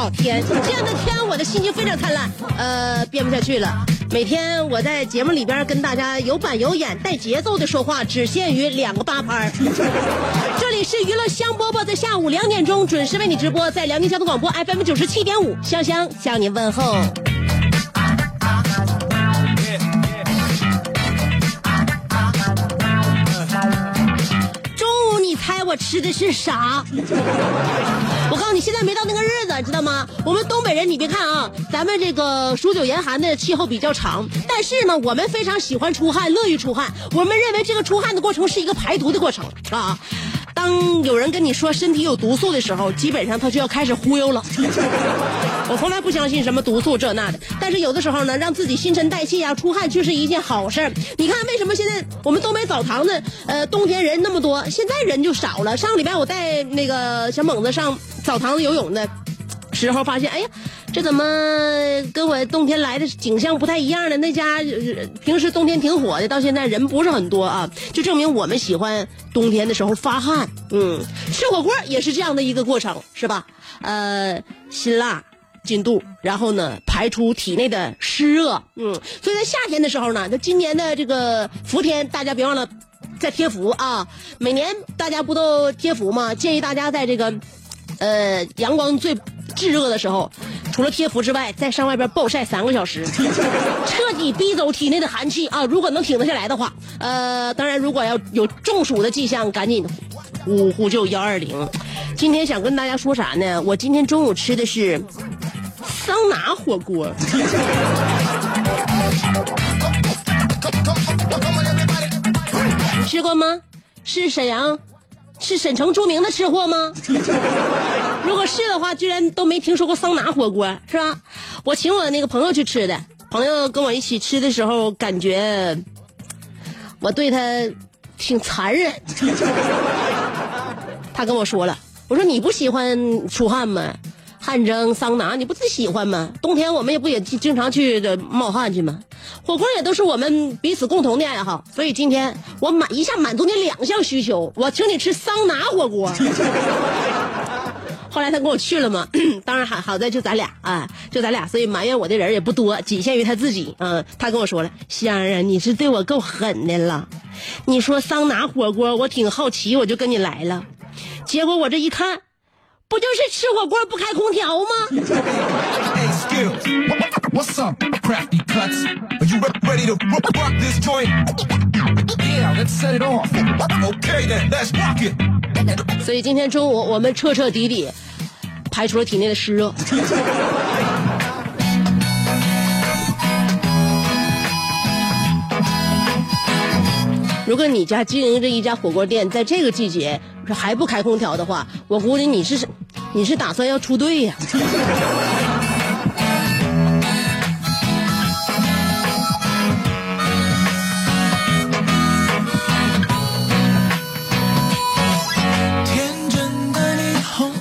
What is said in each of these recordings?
好天，这样的天我的心情非常灿烂。呃，编不下去了。每天我在节目里边跟大家有板有眼、带节奏的说话，只限于两个八拍。这里是娱乐香饽饽，在下午两点钟准时为你直播，在辽宁交通广播 FM 九十七点五，香香向您问候。中午你猜我吃的是啥？我告诉你，现在没到那个日子，知道吗？我们东北人，你别看啊，咱们这个数九严寒的气候比较长，但是呢，我们非常喜欢出汗，乐于出汗。我们认为这个出汗的过程是一个排毒的过程啊。当有人跟你说身体有毒素的时候，基本上他就要开始忽悠了。我从来不相信什么毒素这那的，但是有的时候呢，让自己新陈代谢呀、出汗却是一件好事儿。你看，为什么现在我们东北澡堂子，呃，冬天人那么多，现在人就少了？上个礼拜我带那个小猛子上澡堂子游泳的时候，发现，哎呀，这怎么跟我冬天来的景象不太一样呢？那家平时冬天挺火的，到现在人不是很多啊，就证明我们喜欢冬天的时候发汗。嗯，吃火锅也是这样的一个过程，是吧？呃，辛辣。进肚，然后呢，排出体内的湿热。嗯，所以在夏天的时候呢，那今年的这个伏天，大家别忘了再贴福啊！每年大家不都贴福吗？建议大家在这个呃阳光最炙热的时候，除了贴服之外，再上外边暴晒三个小时，彻底逼走体内的寒气啊！如果能挺得下来的话，呃，当然如果要有中暑的迹象，赶紧呼呼救幺二零。今天想跟大家说啥呢？我今天中午吃的是桑拿火锅。你 吃过吗？是沈阳，是沈城著名的吃货吗？如果是的话，居然都没听说过桑拿火锅，是吧？我请我那个朋友去吃的，朋友跟我一起吃的时候，感觉我对他挺残忍。他跟我说了，我说你不喜欢出汗吗？汗蒸、桑拿，你不自己喜欢吗？冬天我们也不也经常去这冒汗去吗？火锅也都是我们彼此共同的爱好，所以今天我满一下满足你两项需求，我请你吃桑拿火锅。后来他跟我去了嘛，当然好好在就咱俩啊，就咱俩，所以埋怨我的人也不多，仅限于他自己。嗯，他跟我说了，香儿啊，你是对我够狠的了。你说桑拿火锅，我挺好奇，我就跟你来了。结果我这一看，不就是吃火锅不开空调吗.所以今天中午我们彻彻底底排除了体内的湿热。如果你家经营着一家火锅店，在这个季节还不开空调的话，我估计你是你是打算要出队呀、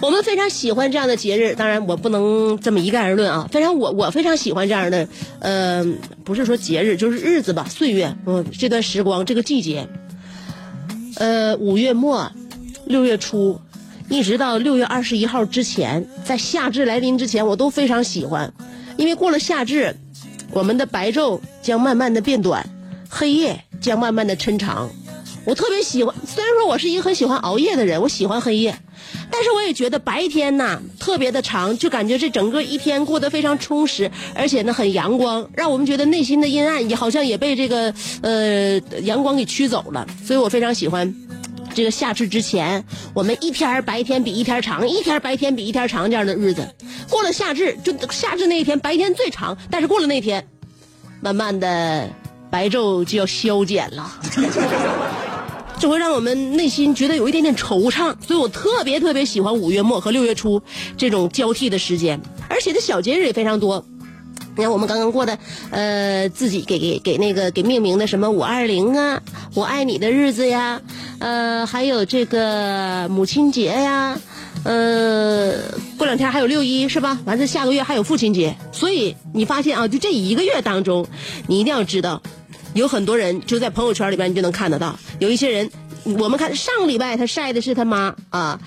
我们非常喜欢这样的节日，当然我不能这么一概而论啊。非常我我非常喜欢这样的，呃，不是说节日，就是日子吧，岁月，嗯，这段时光，这个季节，呃，五月末，六月初，一直到六月二十一号之前，在夏至来临之前，我都非常喜欢，因为过了夏至，我们的白昼将慢慢的变短，黑夜将慢慢的抻长。我特别喜欢，虽然说我是一个很喜欢熬夜的人，我喜欢黑夜，但是我也觉得白天呐特别的长，就感觉这整个一天过得非常充实，而且呢很阳光，让我们觉得内心的阴暗也好像也被这个呃阳光给驱走了，所以我非常喜欢。这个夏至之前，我们一天白天比一天长，一天白天比一天长这样的日子，过了夏至，就夏至那一天白天最长，但是过了那天，慢慢的白昼就要消减了。这会让我们内心觉得有一点点惆怅，所以我特别特别喜欢五月末和六月初这种交替的时间，而且这小节日也非常多。你看我们刚刚过的，呃，自己给给给那个给命名的什么五二零啊，我爱你的日子呀，呃，还有这个母亲节呀，呃，过两天还有六一是吧？完事下个月还有父亲节，所以你发现啊，就这一个月当中，你一定要知道。有很多人就在朋友圈里边，你就能看得到。有一些人，我们看上个礼拜他晒的是他妈啊，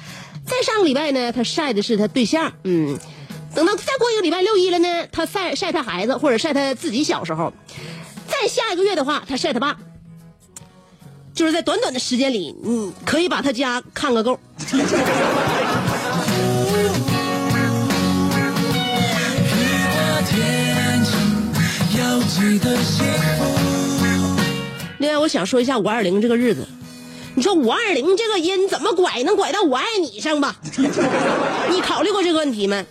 再上个礼拜呢，他晒的是他对象。嗯，等到再过一个礼拜六一了呢，他晒晒他孩子或者晒他自己小时候。再下一个月的话，他晒他爸。就是在短短的时间里，你，可以把他家看个够。另外，我想说一下五二零这个日子。你说五二零这个音怎么拐能拐到我爱你上吧？你考虑过这个问题没？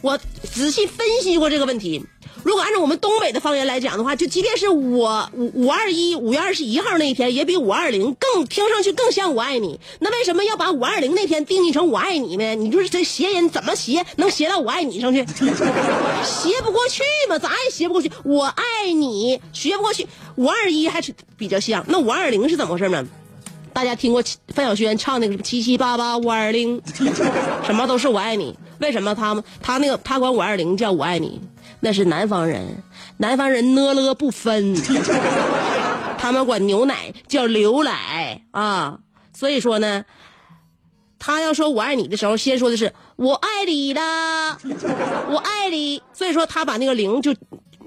我仔细分析过这个问题。如果按照我们东北的方言来讲的话，就即便是我五五二一五月二十一号那一天，也比五二零更听上去更像我爱你。那为什么要把五二零那天定义成我爱你呢？你就是这谐音怎么谐能谐到我爱你上去？谐不过去嘛，咋也谐不过去。我爱你，学不过去。五二一还是比较像，那五二零是怎么回事呢？大家听过范晓萱唱那个什么七七八八五二零，什么都是我爱你。为什么他们他那个他管五二零叫我爱你？那是南方人，南方人呢了不分，他们管牛奶叫牛奶啊。所以说呢，他要说我爱你的时候，先说的是我爱你的，我爱你。所以说他把那个零就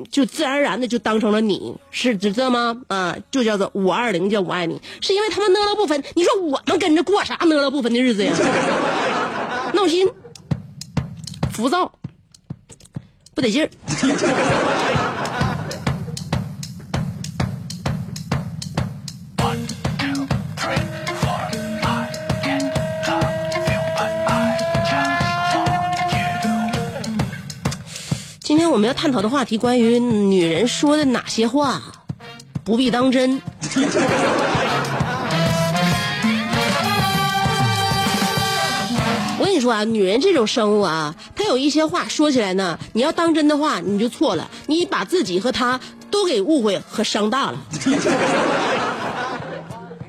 就自然而然的就当成了你，是知道吗？啊，就叫做五二零叫我爱你，是因为他们呢了不分。你说我们跟着过啥呢了不分的日子呀？闹心，浮躁。不得劲儿。今天我们要探讨的话题，关于女人说的哪些话不必当真。女人这种生物啊，她有一些话说起来呢，你要当真的话，你就错了，你把自己和她都给误会和伤大了。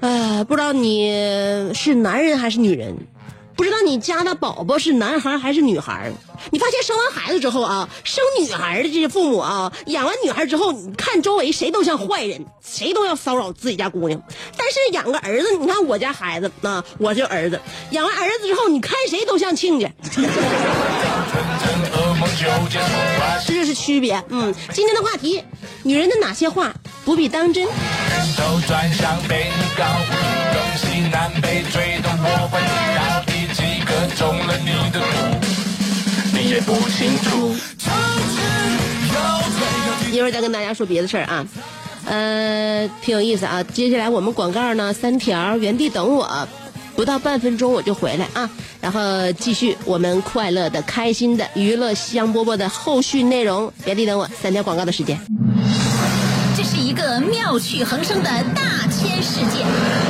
哎，不知道你是男人还是女人？不知道你家的宝宝是男孩还是女孩？你发现生完孩子之后啊，生女孩的这些父母啊，养完女孩之后，你看周围谁都像坏人，谁都要骚扰自己家姑娘。但是养个儿子，你看我家孩子啊，我就儿子，养完儿子之后，你看谁都像亲家。这就是区别。嗯，今天的话题，女人的哪些话不必当真？中也不清楚。一会儿再跟大家说别的事儿啊，呃，挺有意思啊。接下来我们广告呢，三条，原地等我，不到半分钟我就回来啊。然后继续我们快乐的、开心的娱乐香饽饽的后续内容，原地等我，三条广告的时间。这是一个妙趣横生的大千世界。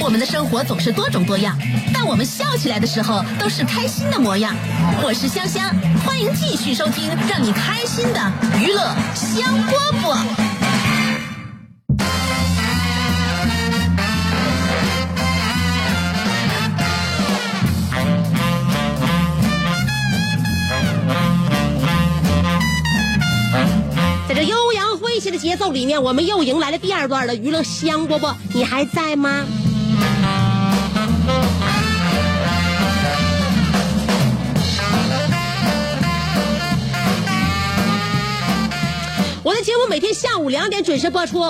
我们的生活总是多种多样但我们笑起来的时候都是开心的模样。我是香香欢迎继续收听让你开心的娱乐香饽饽。在这悠扬诙谐的节奏里面我们又迎来了第二段的娱乐香饽饽。你还在吗？我的节目每天下午两点准时播出，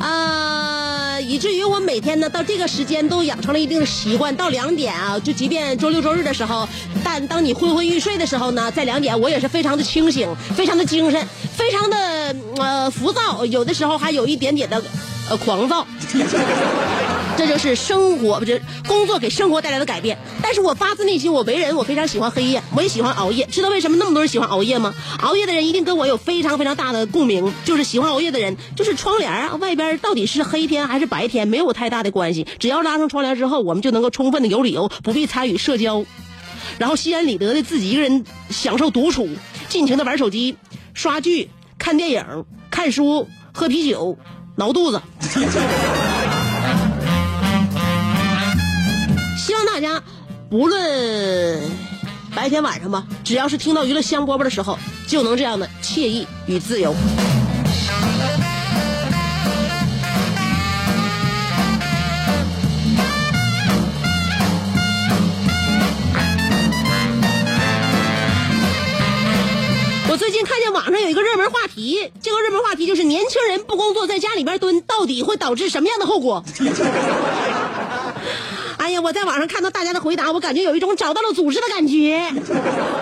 呃、以至于我每天呢到这个时间都养成了一定的习惯，到两点啊，就即便周六周日的时候，但当你昏昏欲睡的时候呢，在两点我也是非常的清醒，非常的精神，非常的呃浮躁，有的时候还有一点点的呃狂躁。这就是生活，不是工作给生活带来的改变。但是我发自内心，我为人我非常喜欢黑夜，我也喜欢熬夜。知道为什么那么多人喜欢熬夜吗？熬夜的人一定跟我有非常非常大的共鸣，就是喜欢熬夜的人，就是窗帘啊，外边到底是黑天还是白天，没有太大的关系。只要拉上窗帘之后，我们就能够充分的有理由，不必参与社交，然后心安理得的自己一个人享受独处，尽情的玩手机、刷剧、看电影、看书、喝啤酒、挠肚子。大家不论白天晚上吧，只要是听到娱乐香饽饽的时候，就能这样的惬意与自由。我最近看见网上有一个热门话题，这个热门话题就是年轻人不工作在家里边蹲，到底会导致什么样的后果？我在网上看到大家的回答，我感觉有一种找到了组织的感觉，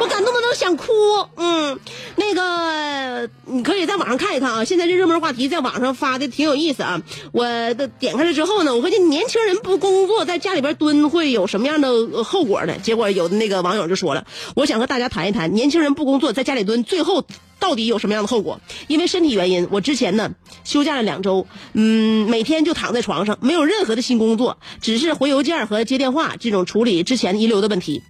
我感动的都想哭。嗯，那个你可以在网上看一看啊，现在这热门话题在网上发的挺有意思啊。我的点开了之后呢，我发现年轻人不工作在家里边蹲会有什么样的后果呢？结果有的那个网友就说了，我想和大家谈一谈年轻人不工作在家里蹲最后。到底有什么样的后果？因为身体原因，我之前呢休假了两周，嗯，每天就躺在床上，没有任何的新工作，只是回邮件和接电话这种处理之前遗留的问题。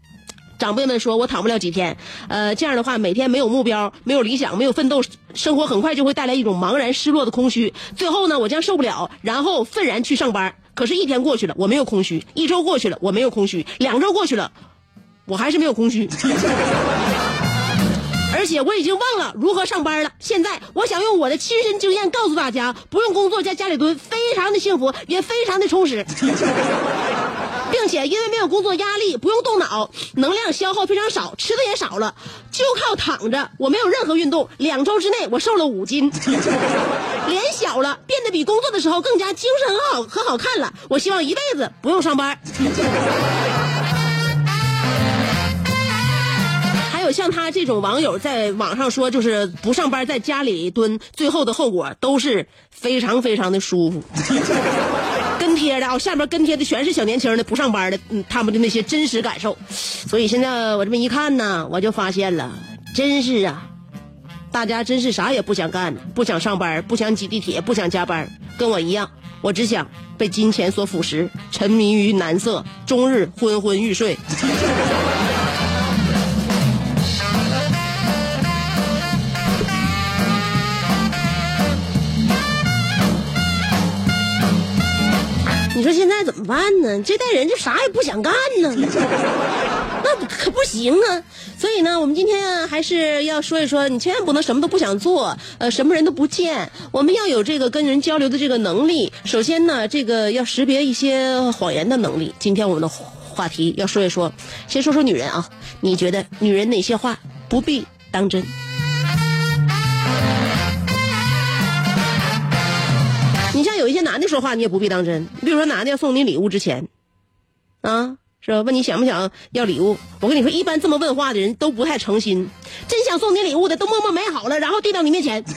长辈们说我躺不了几天，呃，这样的话每天没有目标、没有理想、没有奋斗，生活很快就会带来一种茫然、失落的空虚。最后呢，我将受不了，然后愤然去上班。可是，一天过去了，我没有空虚；一周过去了，我没有空虚；两周过去了，我还是没有空虚。而且我已经忘了如何上班了。现在我想用我的亲身经验告诉大家，不用工作在家里蹲，非常的幸福，也非常的充实，并且因为没有工作压力，不用动脑，能量消耗非常少，吃的也少了，就靠躺着，我没有任何运动，两周之内我瘦了五斤，脸小了，变得比工作的时候更加精神很好和好看了。我希望一辈子不用上班。像他这种网友在网上说，就是不上班在家里蹲，最后的后果都是非常非常的舒服。跟贴的啊，下面跟贴的全是小年轻的，不上班的，嗯，他们的那些真实感受。所以现在我这么一看呢，我就发现了，真是啊，大家真是啥也不想干，不想上班，不想挤地铁，不想加班，跟我一样，我只想被金钱所腐蚀，沉迷于男色，终日昏昏欲睡。说现在怎么办呢？这代人就啥也不想干呢，那可不行啊！所以呢，我们今天还是要说一说，你千万不能什么都不想做，呃，什么人都不见。我们要有这个跟人交流的这个能力。首先呢，这个要识别一些谎言的能力。今天我们的话题要说一说，先说说女人啊，你觉得女人哪些话不必当真？有些男的说话，你也不必当真。比如说，男的要送你礼物之前，啊，是吧？问你想不想要礼物？我跟你说，一般这么问话的人都不太诚心。真想送你礼物的，都默默买好了，然后递到你面前。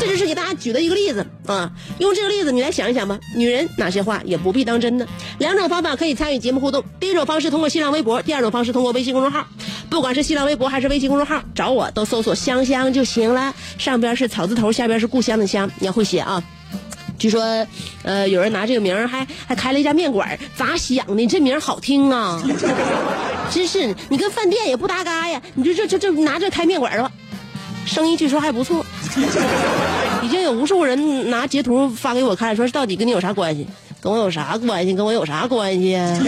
这就是给大家举的一个例子啊。用这个例子，你来想一想吧。女人哪些话也不必当真呢？两种方法可以参与节目互动。第一种方式通过新浪微博，第二种方式通过微信公众号。不管是新浪微博还是微信公众号，找我都搜索“香香”就行了。上边是草字头，下边是故乡的乡，你要会写啊。据说，呃，有人拿这个名儿还还开了一家面馆，咋想的？这名儿好听啊！真是，你跟饭店也不搭嘎呀！你就这这这拿这开面馆的话，生意据说还不错。已经有无数人拿截图发给我看，说到底跟你有啥关系？跟我有啥关系？跟我有啥关系啊？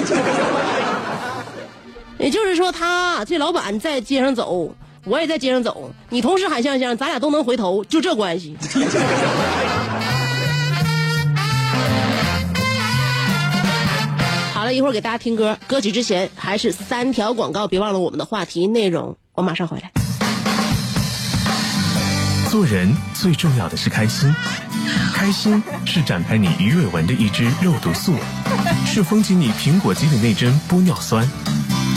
也就是说，他这老板在街上走，我也在街上走，你同时喊香香，咱俩都能回头，就这关系。好了，一会儿给大家听歌，歌曲之前还是三条广告，别忘了我们的话题内容。我马上回来。做人最重要的是开心，开心是展开你鱼尾纹的一支肉毒素，是封紧你苹果肌的那针玻尿酸，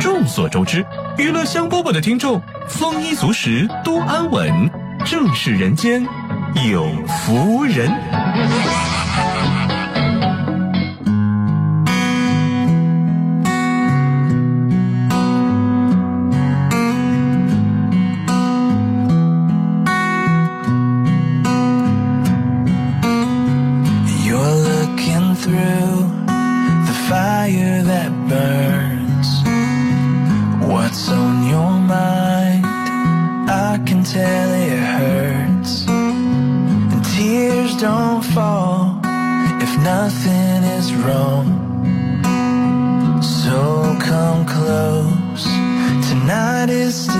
众所周知，娱乐香饽饽的听众丰衣足食，多安稳，正是人间有福人。that is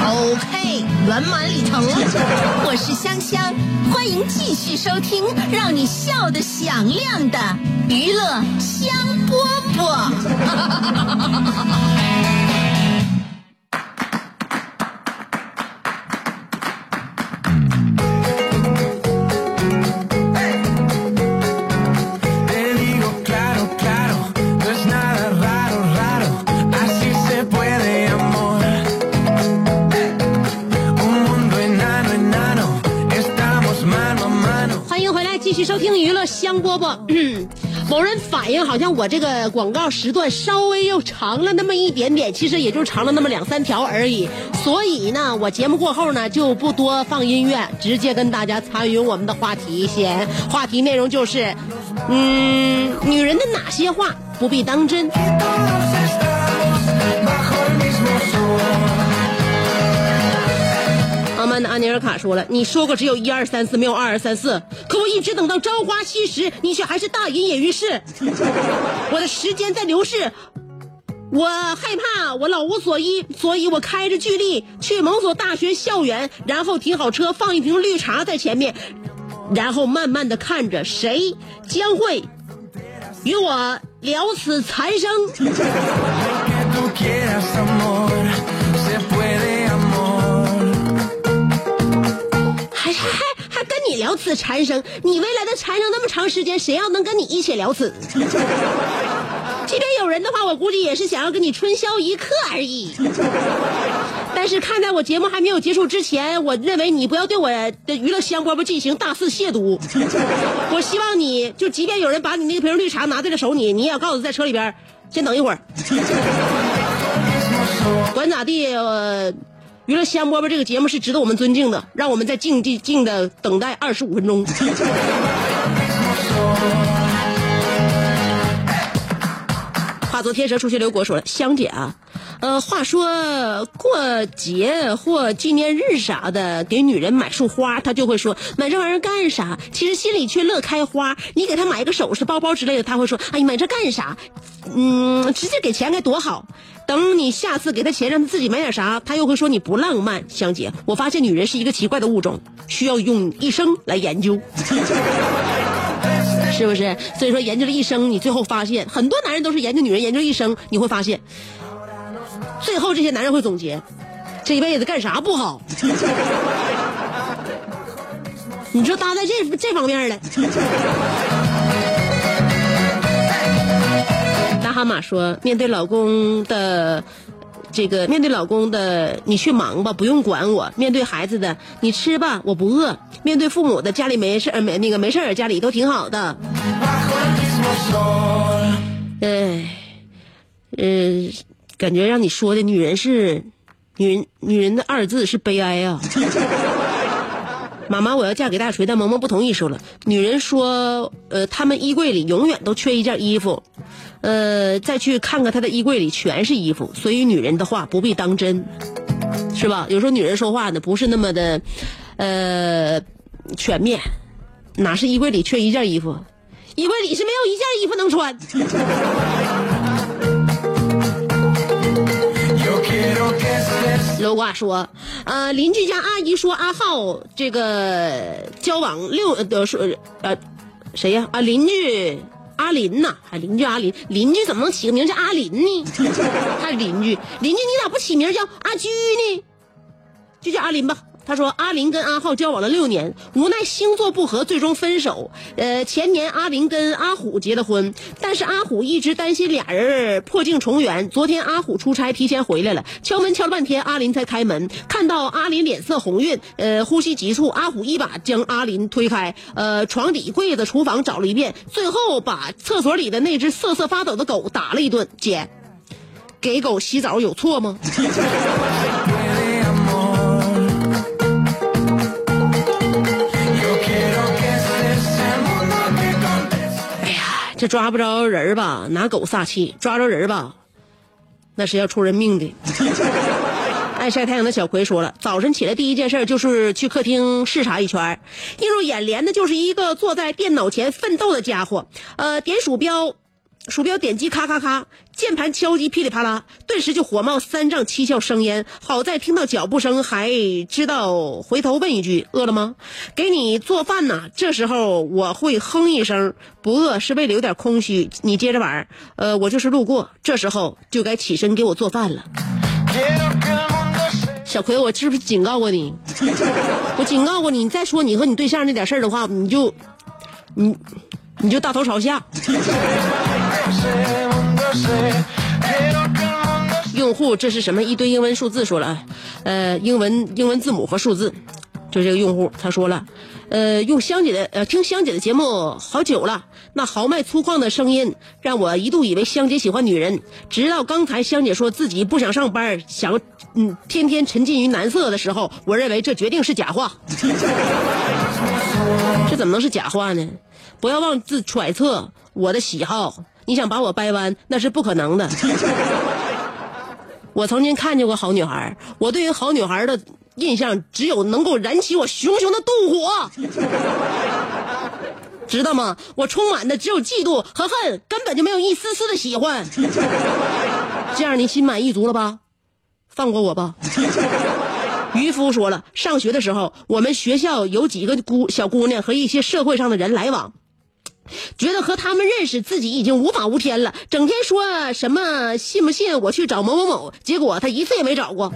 OK，圆满礼成。我是香香，欢迎继续收听让你笑得响亮的娱乐香饽饽。反应好像我这个广告时段稍微又长了那么一点点，其实也就长了那么两三条而已。所以呢，我节目过后呢就不多放音乐，直接跟大家参与我们的话题先。话题内容就是，嗯，女人的哪些话不必当真？阿曼的安尼尔卡说了：“你说过只有一二三四，没有二二三四，一直等到朝花夕拾，你却还是大隐隐于市。我的时间在流逝，我害怕，我老无所依，所以我开着巨力去某所大学校园，然后停好车，放一瓶绿茶在前面，然后慢慢的看着谁将会与我了此残生。”还跟你聊此缠生，你未来的缠生那么长时间，谁要能跟你一起聊此？即便有人的话，我估计也是想要跟你春宵一刻而已。但是看在我节目还没有结束之前，我认为你不要对我的娱乐香饽饽进行大肆亵渎。我希望你就，即便有人把你那瓶绿茶拿在了手里，你也要告诉在车里边先等一会儿。管咋地，娱乐香饽饽这个节目是值得我们尊敬的，让我们再静静静的等待二十五分钟。话昨天蛇出去刘国说了，香姐啊，呃，话说过节或纪念日啥的，给女人买束花，她就会说买这玩意儿干啥？其实心里却乐开花。你给她买一个首饰、包包之类的，她会说，哎，你买这干啥？嗯，直接给钱该多好。等你下次给她钱，让她自己买点啥，她又会说你不浪漫。香姐，我发现女人是一个奇怪的物种，需要用一生来研究。是不是？所以说研究了一生，你最后发现很多男人都是研究女人研究一生，你会发现，最后这些男人会总结，这一辈子干啥不好？你说搭在这这方面了。大蛤蟆说，面对老公的。这个面对老公的，你去忙吧，不用管我；面对孩子的，你吃吧，我不饿；面对父母的，家里没事儿，没那个没事儿，家里都挺好的。哎，呃，感觉让你说的女人是女人，女人的二字是悲哀啊。妈妈，我要嫁给大锤，但萌萌不同意。说了，女人说，呃，他们衣柜里永远都缺一件衣服，呃，再去看看她的衣柜里全是衣服，所以女人的话不必当真，是吧？有时候女人说话呢不是那么的，呃，全面，哪是衣柜里缺一件衣服？衣柜里是没有一件衣服能穿。楼瓜说，呃，邻居家阿姨说阿浩这个交往六呃说呃谁呀啊邻居阿林呐，还邻居阿林，邻居怎么能起个名叫阿林呢？还邻居，邻居你咋不起名叫阿居呢？就叫阿林吧，他说阿林跟阿浩交往了六年，无奈星座不合，最终分手。呃，前年阿林跟阿虎结的婚，但是阿虎一直担心俩人破镜重圆。昨天阿虎出差提前回来了，敲门敲了半天，阿林才开门。看到阿林脸色红晕，呃，呼吸急促，阿虎一把将阿林推开，呃，床底、柜子、厨房找了一遍，最后把厕所里的那只瑟瑟发抖的狗打了一顿。姐，给狗洗澡有错吗？这抓不着人儿吧，拿狗撒气；抓着人儿吧，那是要出人命的。爱晒太阳的小葵说了，早晨起来第一件事就是去客厅视察一圈儿，映入眼帘的就是一个坐在电脑前奋斗的家伙，呃，点鼠标。鼠标点击咔咔咔，键盘敲击噼里啪啦，顿时就火冒三丈七窍生烟。好在听到脚步声，还知道回头问一句：“饿了吗？”给你做饭呢。这时候我会哼一声，不饿是为了有点空虚。你接着玩儿，呃，我就是路过，这时候就该起身给我做饭了。小葵，我是不是警告过你？我警告过你，你再说你和你对象那点事儿的话，你就，你，你就大头朝下。用户这是什么？一堆英文数字说了，呃，英文英文字母和数字，就这个用户他说了，呃，用香姐的呃听香姐的节目好久了，那豪迈粗犷的声音让我一度以为香姐喜欢女人，直到刚才香姐说自己不想上班，想嗯天天沉浸于男色的时候，我认为这决定是假话。这怎么能是假话呢？不要妄自揣测我的喜好，你想把我掰弯，那是不可能的。我曾经看见过好女孩，我对于好女孩的印象只有能够燃起我熊熊的妒火，知道吗？我充满的只有嫉妒和恨，根本就没有一丝丝的喜欢。这样你心满意足了吧？放过我吧。渔夫说了，上学的时候，我们学校有几个姑小姑娘和一些社会上的人来往。觉得和他们认识自己已经无法无天了，整天说什么信不信我去找某某某，结果他一次也没找过。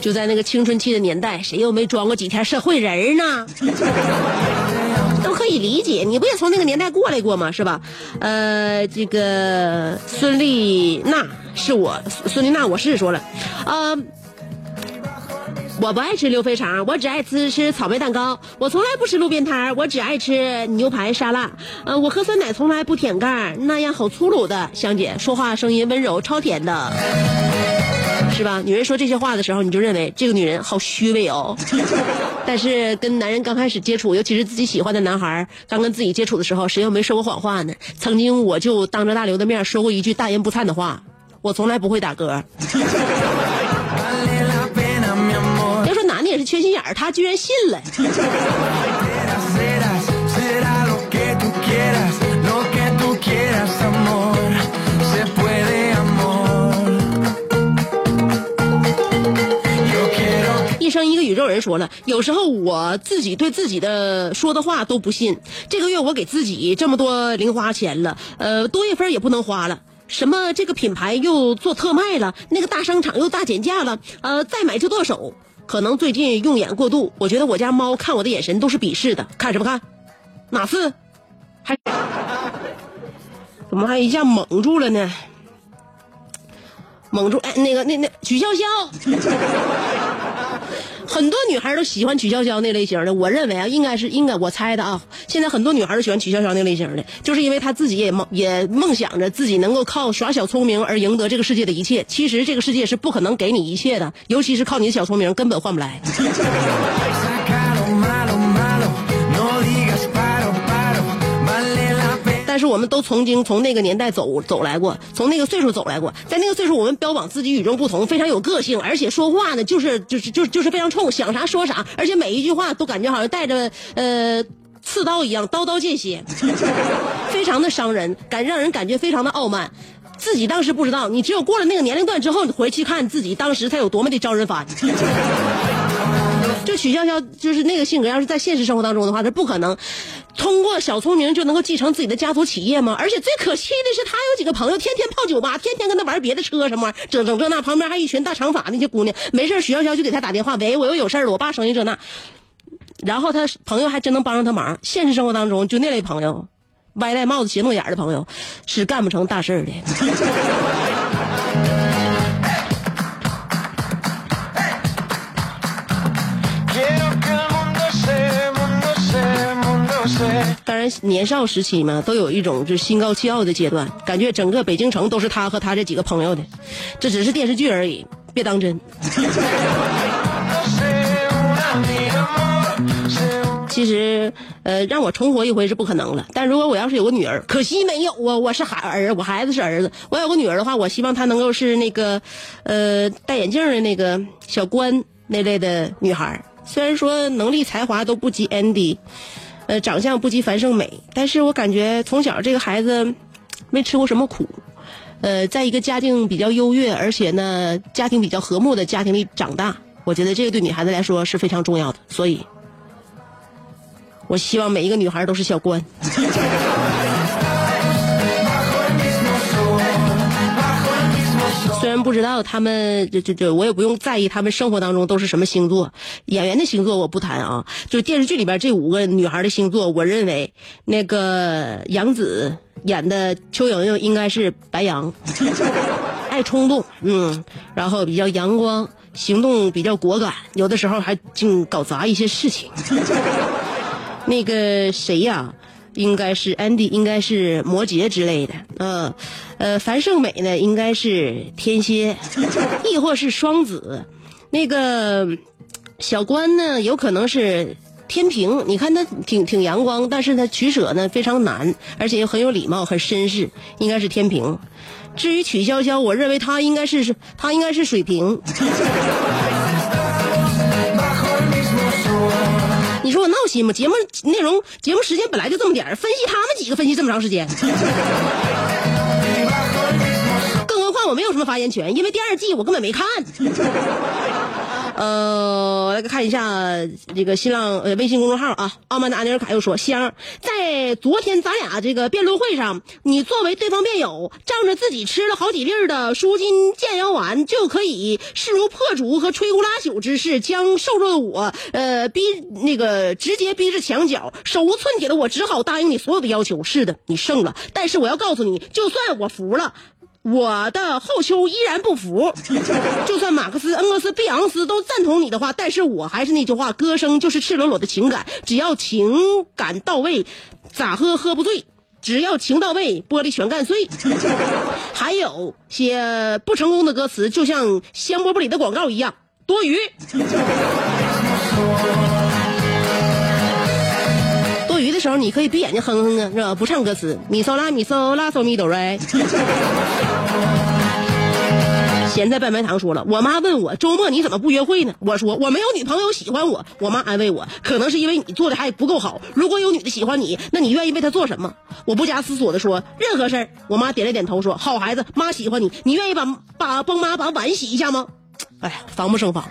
就在那个青春期的年代，谁又没装过几天社会人呢？都可以理解，你不也从那个年代过来过吗？是吧？呃，这个孙丽娜是我，孙丽娜我是说了，呃。我不爱吃溜肥肠，我只爱吃吃草莓蛋糕。我从来不吃路边摊儿我只爱吃牛排沙拉。呃，我喝酸奶从来不舔盖儿那样好粗鲁的。香姐说话声音温柔，超甜的。是吧？女人说这些话的时候，你就认为这个女人好虚伪哦。但是跟男人刚开始接触，尤其是自己喜欢的男孩，刚跟自己接触的时候，谁又没说过谎话呢？曾经我就当着大刘的面说过一句大言不惭的话，我从来不会打嗝。缺心眼儿，他居然信了。一生一个宇宙人说了，有时候我自己对自己的说的话都不信。这个月我给自己这么多零花钱了，呃，多一分也不能花了。什么这个品牌又做特卖了，那个大商场又大减价了，呃，再买就剁手。可能最近用眼过度，我觉得我家猫看我的眼神都是鄙视的。看什么看？哪次？还怎么还一下蒙住了呢？蒙住，哎，那个那那曲筱绡。很多女孩都喜欢曲筱绡那类型的，我认为啊，应该是应该我猜的啊。现在很多女孩都喜欢曲筱绡那类型的，就是因为她自己也梦也梦想着自己能够靠耍小聪明而赢得这个世界的一切。其实这个世界是不可能给你一切的，尤其是靠你的小聪明根本换不来。但是我们都曾经从那个年代走走来过，从那个岁数走来过，在那个岁数，我们标榜自己与众不同，非常有个性，而且说话呢，就是就是就是就是非常冲，想啥说啥，而且每一句话都感觉好像带着呃刺刀一样，刀刀见血，非常的伤人，感让人感觉非常的傲慢。自己当时不知道，你只有过了那个年龄段之后，你回去看自己当时才有多么的招人烦。就曲筱绡就是那个性格，要是在现实生活当中的话，这不可能。通过小聪明就能够继承自己的家族企业吗？而且最可气的是，他有几个朋友天天泡酒吧，天天跟他玩别的车什么玩意儿，整整这那，旁边还一群大长发那些姑娘，没事许潇潇就给他打电话，喂，我又有事儿了，我爸生意这那，然后他朋友还真能帮上他忙。现实生活当中，就那类朋友，歪戴帽子斜弄眼儿的朋友，是干不成大事儿的。当然，年少时期嘛，都有一种就是心高气傲的阶段，感觉整个北京城都是他和他这几个朋友的，这只是电视剧而已，别当真。其实，呃，让我重活一回是不可能了。但如果我要是有个女儿，可惜没有啊，我是孩儿，我孩子是儿子。我有个女儿的话，我希望她能够是那个，呃，戴眼镜的那个小关那类的女孩。虽然说能力才华都不及 Andy，呃，长相不及樊胜美，但是我感觉从小这个孩子没吃过什么苦。呃，在一个家境比较优越，而且呢家庭比较和睦的家庭里长大，我觉得这个对女孩子来说是非常重要的。所以，我希望每一个女孩都是小关。知道他们这这这，我也不用在意他们生活当中都是什么星座，演员的星座我不谈啊。就电视剧里边这五个女孩的星座，我认为那个杨紫演的邱莹莹应该是白羊，爱冲动，嗯，然后比较阳光，行动比较果敢，有的时候还净搞砸一些事情。那个谁呀、应该是 Andy，应该是摩羯之类的，嗯、呃，樊胜美呢应该是天蝎，亦或是双子，那个小关呢有可能是天平。你看他挺挺阳光，但是他取舍呢非常难，而且又很有礼貌，很绅士，应该是天平。至于曲筱绡，我认为他应该是他应该是水瓶。心吗？节目内容、节目时间本来就这么点儿，分析他们几个分析这么长时间，更何况我没有什么发言权，因为第二季我根本没看。呃，来看一下这个新浪呃微信公众号啊，傲慢的安尼尔卡又说，香在昨天咱俩这个辩论会上，你作为对方辩友，仗着自己吃了好几粒的舒筋健腰丸，就可以势如破竹和摧枯拉朽之势，将瘦弱的我呃逼那个直接逼至墙角，手无寸铁的我只好答应你所有的要求。是的，你胜了，但是我要告诉你，就算我服了。我的后丘依然不服，就算马克思、恩格斯、毕昂斯都赞同你的话，但是我还是那句话，歌声就是赤裸裸的情感，只要情感到位，咋喝喝不醉。只要情到位，玻璃全干碎。还有些不成功的歌词，就像香饽饽里的广告一样，多余。时候，你可以闭眼睛哼哼啊，是吧？不唱歌词，咪嗦啦咪嗦啦嗦咪哆来。咸菜拌白糖说了，我妈问我周末你怎么不约会呢？我说我没有女朋友喜欢我。我妈安慰我，可能是因为你做的还不够好。如果有女的喜欢你，那你愿意为她做什么？我不加思索的说，任何事儿。我妈点了点头说，好孩子，妈喜欢你，你愿意把把帮妈把碗洗一下吗？哎呀，防不胜防。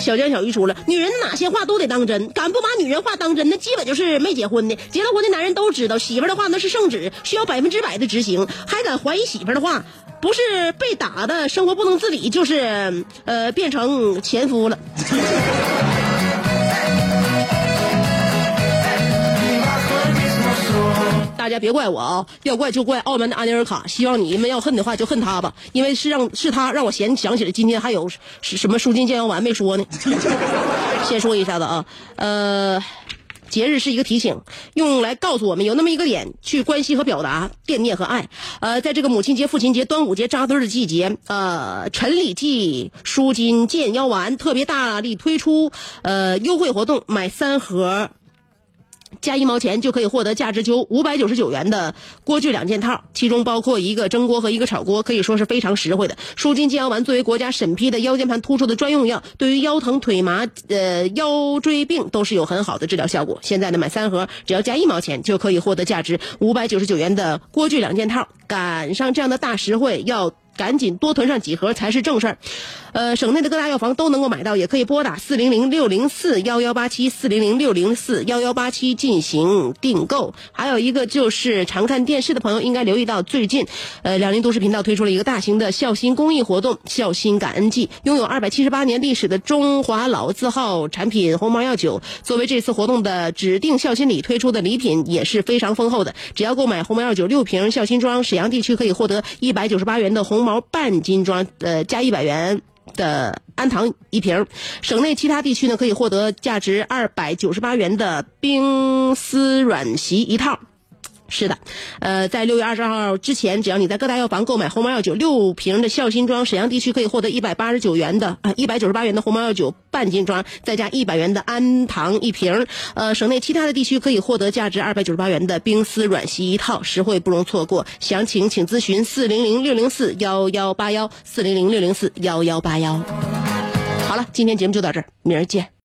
小江小鱼说了，女人哪些话都得当真，敢不把女人话当真，那基本就是没结婚的。结了婚的男人都知道，媳妇儿的话那是圣旨，需要百分之百的执行。还敢怀疑媳妇儿的话，不是被打的生活不能自理，就是呃变成前夫了。大家别怪我啊，要怪就怪澳门的安尼尔卡。希望你们要恨的话就恨他吧，因为是让是他让我想想起来今天还有是什么舒筋健腰丸没说呢。先说一下子啊，呃，节日是一个提醒，用来告诉我们有那么一个点去关心和表达惦念和爱。呃，在这个母亲节、父亲节、端午节扎堆的季节，呃，陈李济舒筋健腰丸特别大力推出呃优惠活动，买三盒。加一毛钱就可以获得价值就五百九十九元的锅具两件套，其中包括一个蒸锅和一个炒锅，可以说是非常实惠的。舒筋健腰丸作为国家审批的腰间盘突出的专用药，对于腰疼、腿麻、呃腰椎病都是有很好的治疗效果。现在呢，买三盒只要加一毛钱就可以获得价值五百九十九元的锅具两件套，赶上这样的大实惠要。赶紧多囤上几盒才是正事儿，呃，省内的各大药房都能够买到，也可以拨打四零零六零四幺幺八七四零零六零四幺幺八七进行订购。还有一个就是常看电视的朋友应该留意到，最近，呃，辽宁都市频道推出了一个大型的孝心公益活动——孝心感恩季。拥有二百七十八年历史的中华老字号产品红毛药酒，作为这次活动的指定孝心礼推出的礼品也是非常丰厚的。只要购买红毛药酒六瓶，孝心装沈阳地区可以获得一百九十八元的红毛半斤装，呃，加一百元的氨糖一瓶。省内其他地区呢，可以获得价值二百九十八元的冰丝软席一套。是的，呃，在六月二十号之前，只要你在各大药房购买鸿茅药酒六瓶的孝心装，沈阳地区可以获得一百八十九元的啊一百九十八元的鸿茅药酒半斤装，再加一百元的氨糖一瓶。呃，省内其他的地区可以获得价值二百九十八元的冰丝软席一套，实惠不容错过。详情请咨询四零零六零四幺幺八幺四零零六零四幺幺八幺。好了，今天节目就到这儿，明儿见。